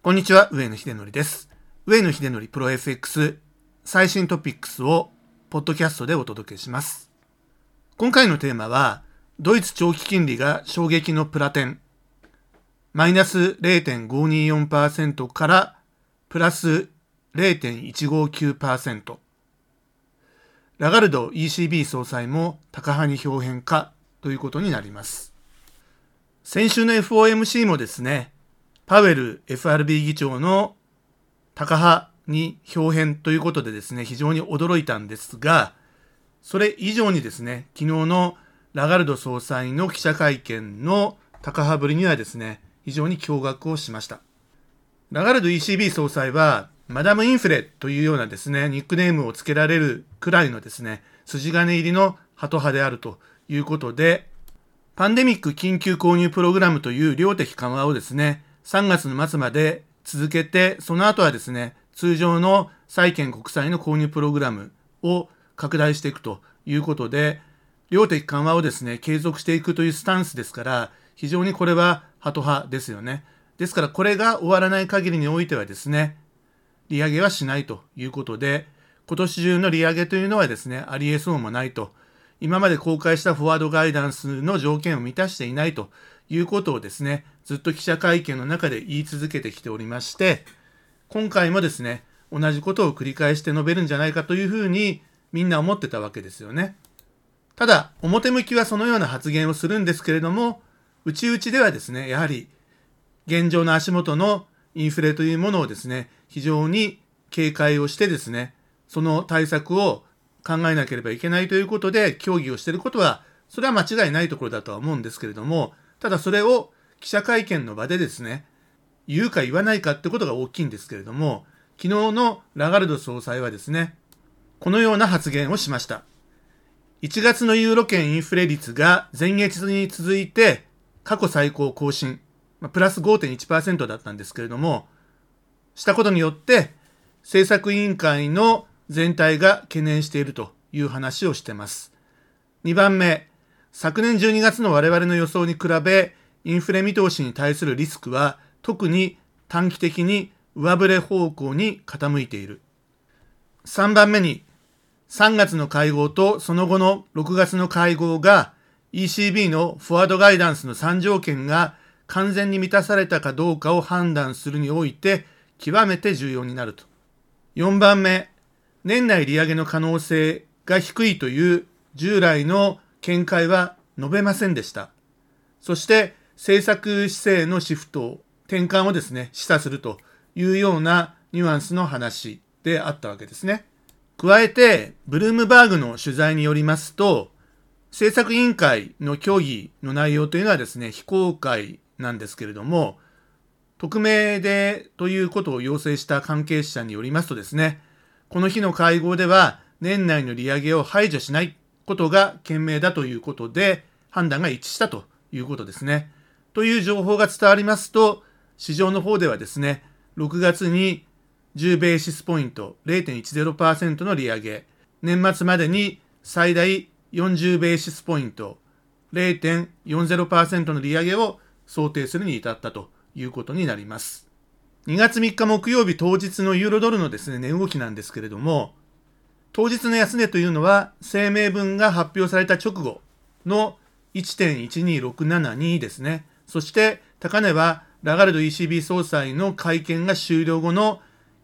こんにちは、上野秀則です。上野秀則プロ FX 最新トピックスをポッドキャストでお届けします。今回のテーマは、ドイツ長期金利が衝撃のプラテン、マイナス0.524%からプラス0.159%、ラガルド ECB 総裁も高派に表変かということになります。先週の FOMC もですね、パウエル FRB 議長の高派に表変ということでですね、非常に驚いたんですが、それ以上にですね、昨日のラガルド総裁の記者会見の高派ぶりにはですね、非常に驚愕をしました。ラガルド ECB 総裁は、マダムインフレというようなですね、ニックネームを付けられるくらいのですね、筋金入りのハト派であるということで、パンデミック緊急購入プログラムという量的緩和をですね、3月の末まで続けて、その後はですね、通常の債券国債の購入プログラムを拡大していくということで、量的緩和をですね、継続していくというスタンスですから、非常にこれはハト派ですよね。ですからこれが終わらない限りにおいてはですね、利上げはしないということで、今年中の利上げというのはですね、ありえそうもないと。今まで公開したフォワードガイダンスの条件を満たしていないということをですね、ずっと記者会見の中で言い続けてきておりまして、今回もですね、同じことを繰り返して述べるんじゃないかというふうにみんな思ってたわけですよね。ただ、表向きはそのような発言をするんですけれども、内々ではですね、やはり現状の足元のインフレというものをですね、非常に警戒をしてですね、その対策を考えなければいけないということで協議をしていることは、それは間違いないところだとは思うんですけれども、ただそれを記者会見の場でですね、言うか言わないかってことが大きいんですけれども、昨日のラガルド総裁はですね、このような発言をしました。1月のユーロ圏インフレ率が前月に続いて過去最高更新、プラス5.1%だったんですけれども、したことによって政策委員会の全体が懸念しているという話をしています。2番目、昨年12月の我々の予想に比べ、インフレ見通しに対するリスクは特に短期的に上振れ方向に傾いている。3番目に、3月の会合とその後の6月の会合が ECB のフォワードガイダンスの3条件が完全に満たされたかどうかを判断するにおいて極めて重要になると。4番目、年内利上げの可能性が低いという従来の見解は述べませんでした。そして政策姿勢のシフト、転換をですね、示唆するというようなニュアンスの話であったわけですね。加えて、ブルームバーグの取材によりますと、政策委員会の協議の内容というのはですね、非公開なんですけれども、匿名でということを要請した関係者によりますとですね、この日の会合では年内の利上げを排除しないことが賢明だということで判断が一致したということですね。という情報が伝わりますと、市場の方ではですね、6月に10ベーシスポイント0.10%の利上げ、年末までに最大40ベーシスポイント0.40%の利上げを想定するに至ったということになります。2月3日木曜日当日のユーロドルのですね、値動きなんですけれども、当日の安値というのは声明文が発表された直後の1.12672ですね。そして高値はラガルド ECB 総裁の会見が終了後の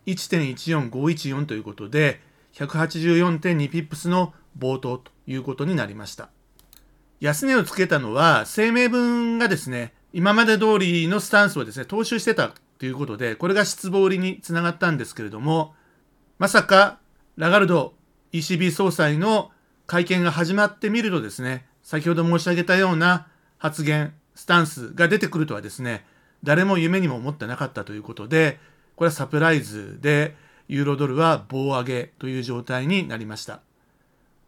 1.14514ということで、184.2ピップスの冒頭ということになりました。安値をつけたのは声明文がですね、今まで通りのスタンスをですね、踏襲してたということで、これが失望売りにつながったんですけれども、まさかラガルド ECB 総裁の会見が始まってみるとですね、先ほど申し上げたような発言、スタンスが出てくるとはですね、誰も夢にも思ってなかったということで、これはサプライズで、ユーロドルは棒上げという状態になりました。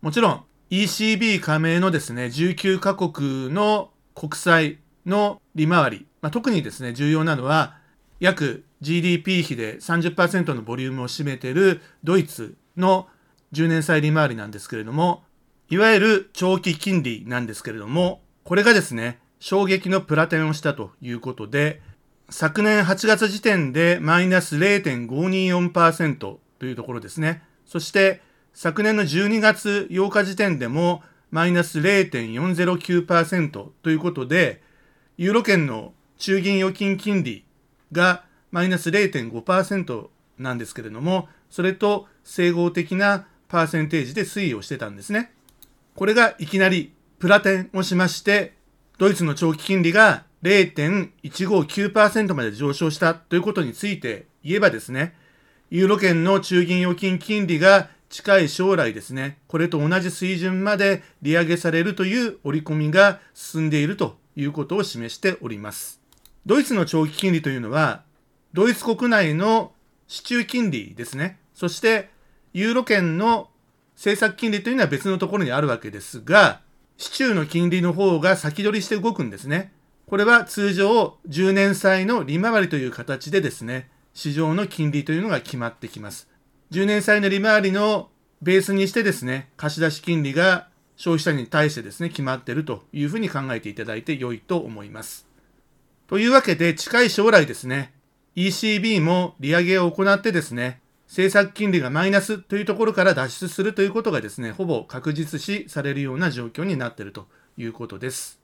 もちろん、ECB 加盟のですね、19カ国の国債の利回り、まあ、特にですね、重要なのは、約 GDP 比で30%のボリュームを占めているドイツの10年債利回りなんですけれども、いわゆる長期金利なんですけれども、これがですね、衝撃のプラテンをしたということで、昨年8月時点でマイナス0.524%というところですね。そして昨年の12月8日時点でもマイナス0.409%ということで、ユーロ圏の中銀預金金利がマイナス0.5%なんですけれども、それと整合的なパーセンテージで推移をしてたんですね。これがいきなりプラテンをしまして、ドイツの長期金利が0.159%まで上昇したということについて言えばですね、ユーロ圏の中銀預金金利が近い将来ですね、これと同じ水準まで利上げされるという織り込みが進んでいるということを示しております。ドイツの長期金利というのは、ドイツ国内の市中金利ですね。そして、ユーロ圏の政策金利というのは別のところにあるわけですが、市中の金利の方が先取りして動くんですね。これは通常10年債の利回りという形でですね、市場の金利というのが決まってきます。10年債の利回りのベースにしてですね、貸出金利が消費者に対してですね、決まっているというふうに考えていただいて良いと思います。というわけで、近い将来ですね、ECB も利上げを行ってですね、政策金利がマイナスというところから脱出するということがですね、ほぼ確実視されるような状況になっているということです。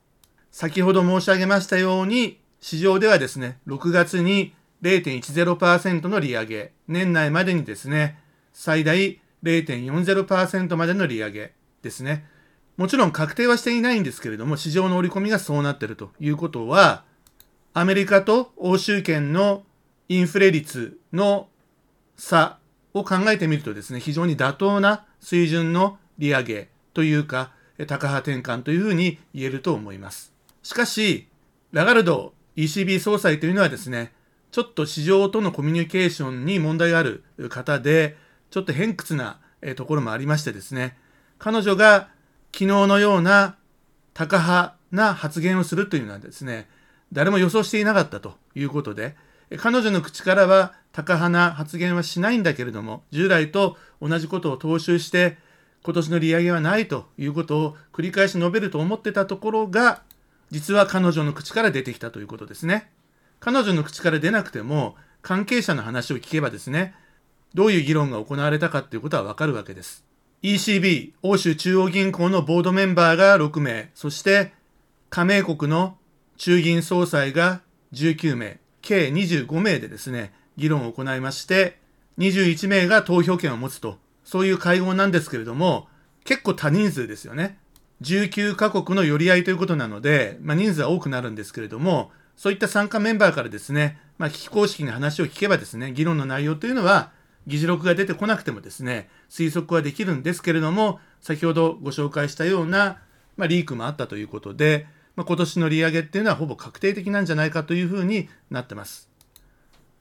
先ほど申し上げましたように、市場ではですね、6月に0.10%の利上げ、年内までにですね、最大0.40%までの利上げですね。もちろん確定はしていないんですけれども、市場の織り込みがそうなっているということは、アメリカと欧州圏のインフレ率の差を考えてみるとですね、非常に妥当な水準の利上げというか、高派転換というふうに言えると思います。しかし、ラガルド ECB 総裁というのはですね、ちょっと市場とのコミュニケーションに問題がある方で、ちょっと偏屈なところもありましてですね、彼女が昨日のような高派な発言をするというのはですね、誰も予想していなかったということで、彼女の口からは高派な発言はしないんだけれども、従来と同じことを踏襲して、今年の利上げはないということを繰り返し述べると思ってたところが、実は彼女の口から出てきたということですね。彼女の口から出なくても、関係者の話を聞けばですね、どういう議論が行われたかっていうことはわかるわけです。ECB、欧州中央銀行のボードメンバーが6名、そして加盟国の中銀総裁が19名、計25名でですね、議論を行いまして、21名が投票権を持つと、そういう会合なんですけれども、結構多人数ですよね。19カ国の寄り合いということなので、まあ、人数は多くなるんですけれども、そういった参加メンバーからですね、まあ、非公式に話を聞けばですね、議論の内容というのは、議事録が出てこなくてもですね、推測はできるんですけれども、先ほどご紹介したような、まあ、リークもあったということで、まあ、今年の利上げっていうのはほぼ確定的なんじゃないかというふうになってます。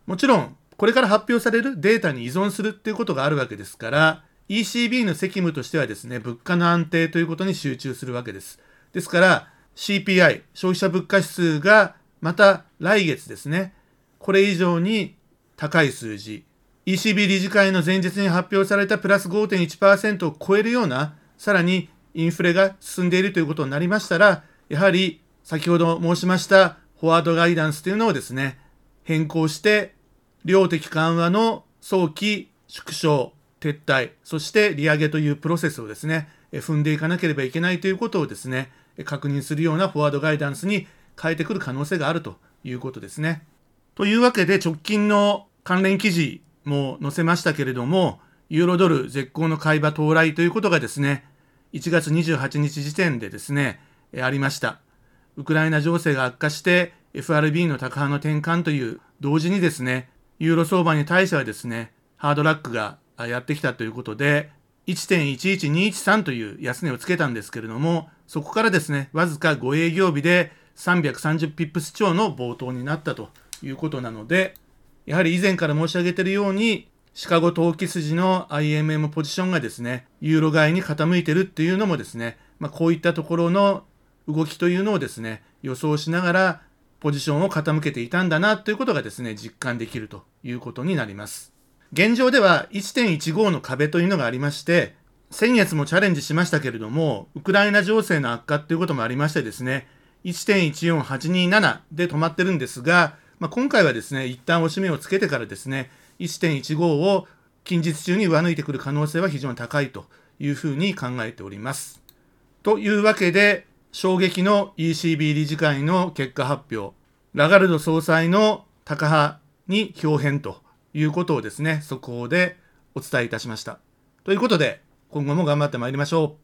もちろん、これから発表されるデータに依存するっていうことがあるわけですから、ECB の責務としてはですね、物価の安定ということに集中するわけです。ですから、CPI、消費者物価指数がまた来月ですね、これ以上に高い数字、ECB 理事会の前日に発表されたプラス5.1%を超えるような、さらにインフレが進んでいるということになりましたら、やはり先ほど申しましたフォワードガイダンスというのをですね、変更して、量的緩和の早期縮小、撤退、そして利上げというプロセスをですね、踏んでいかなければいけないということをですね、確認するようなフォワードガイダンスに変えてくる可能性があるということですね。というわけで直近の関連記事も載せましたけれども、ユーロドル絶好の買い場到来ということがですね、1月28日時点でですね、ありました。ウクライナ情勢が悪化して FRB の高派の転換という同時にですね、ユーロ相場に対してはですね、ハードラックがやってきたということで、1.11213という安値をつけたんですけれども、そこからですね、わずか5営業日で330ピップス超の冒頭になったということなので、やはり以前から申し上げているように、シカゴ投機筋の IMM ポジションがですね、ユーロ買いに傾いてるっていうのもですね、まあ、こういったところの動きというのをですね、予想しながらポジションを傾けていたんだなということがですね、実感できるということになります。現状では1.15の壁というのがありまして、先月もチャレンジしましたけれども、ウクライナ情勢の悪化ということもありましてですね、1.14827で止まってるんですが、まあ、今回はですね、一旦押し目をつけてからですね、1.15を近日中に上抜いてくる可能性は非常に高いというふうに考えております。というわけで、衝撃の ECB 理事会の結果発表、ラガルド総裁の高派に表変ということをですね、速報でお伝えいたしました。ということで、今後も頑張ってまいりましょう。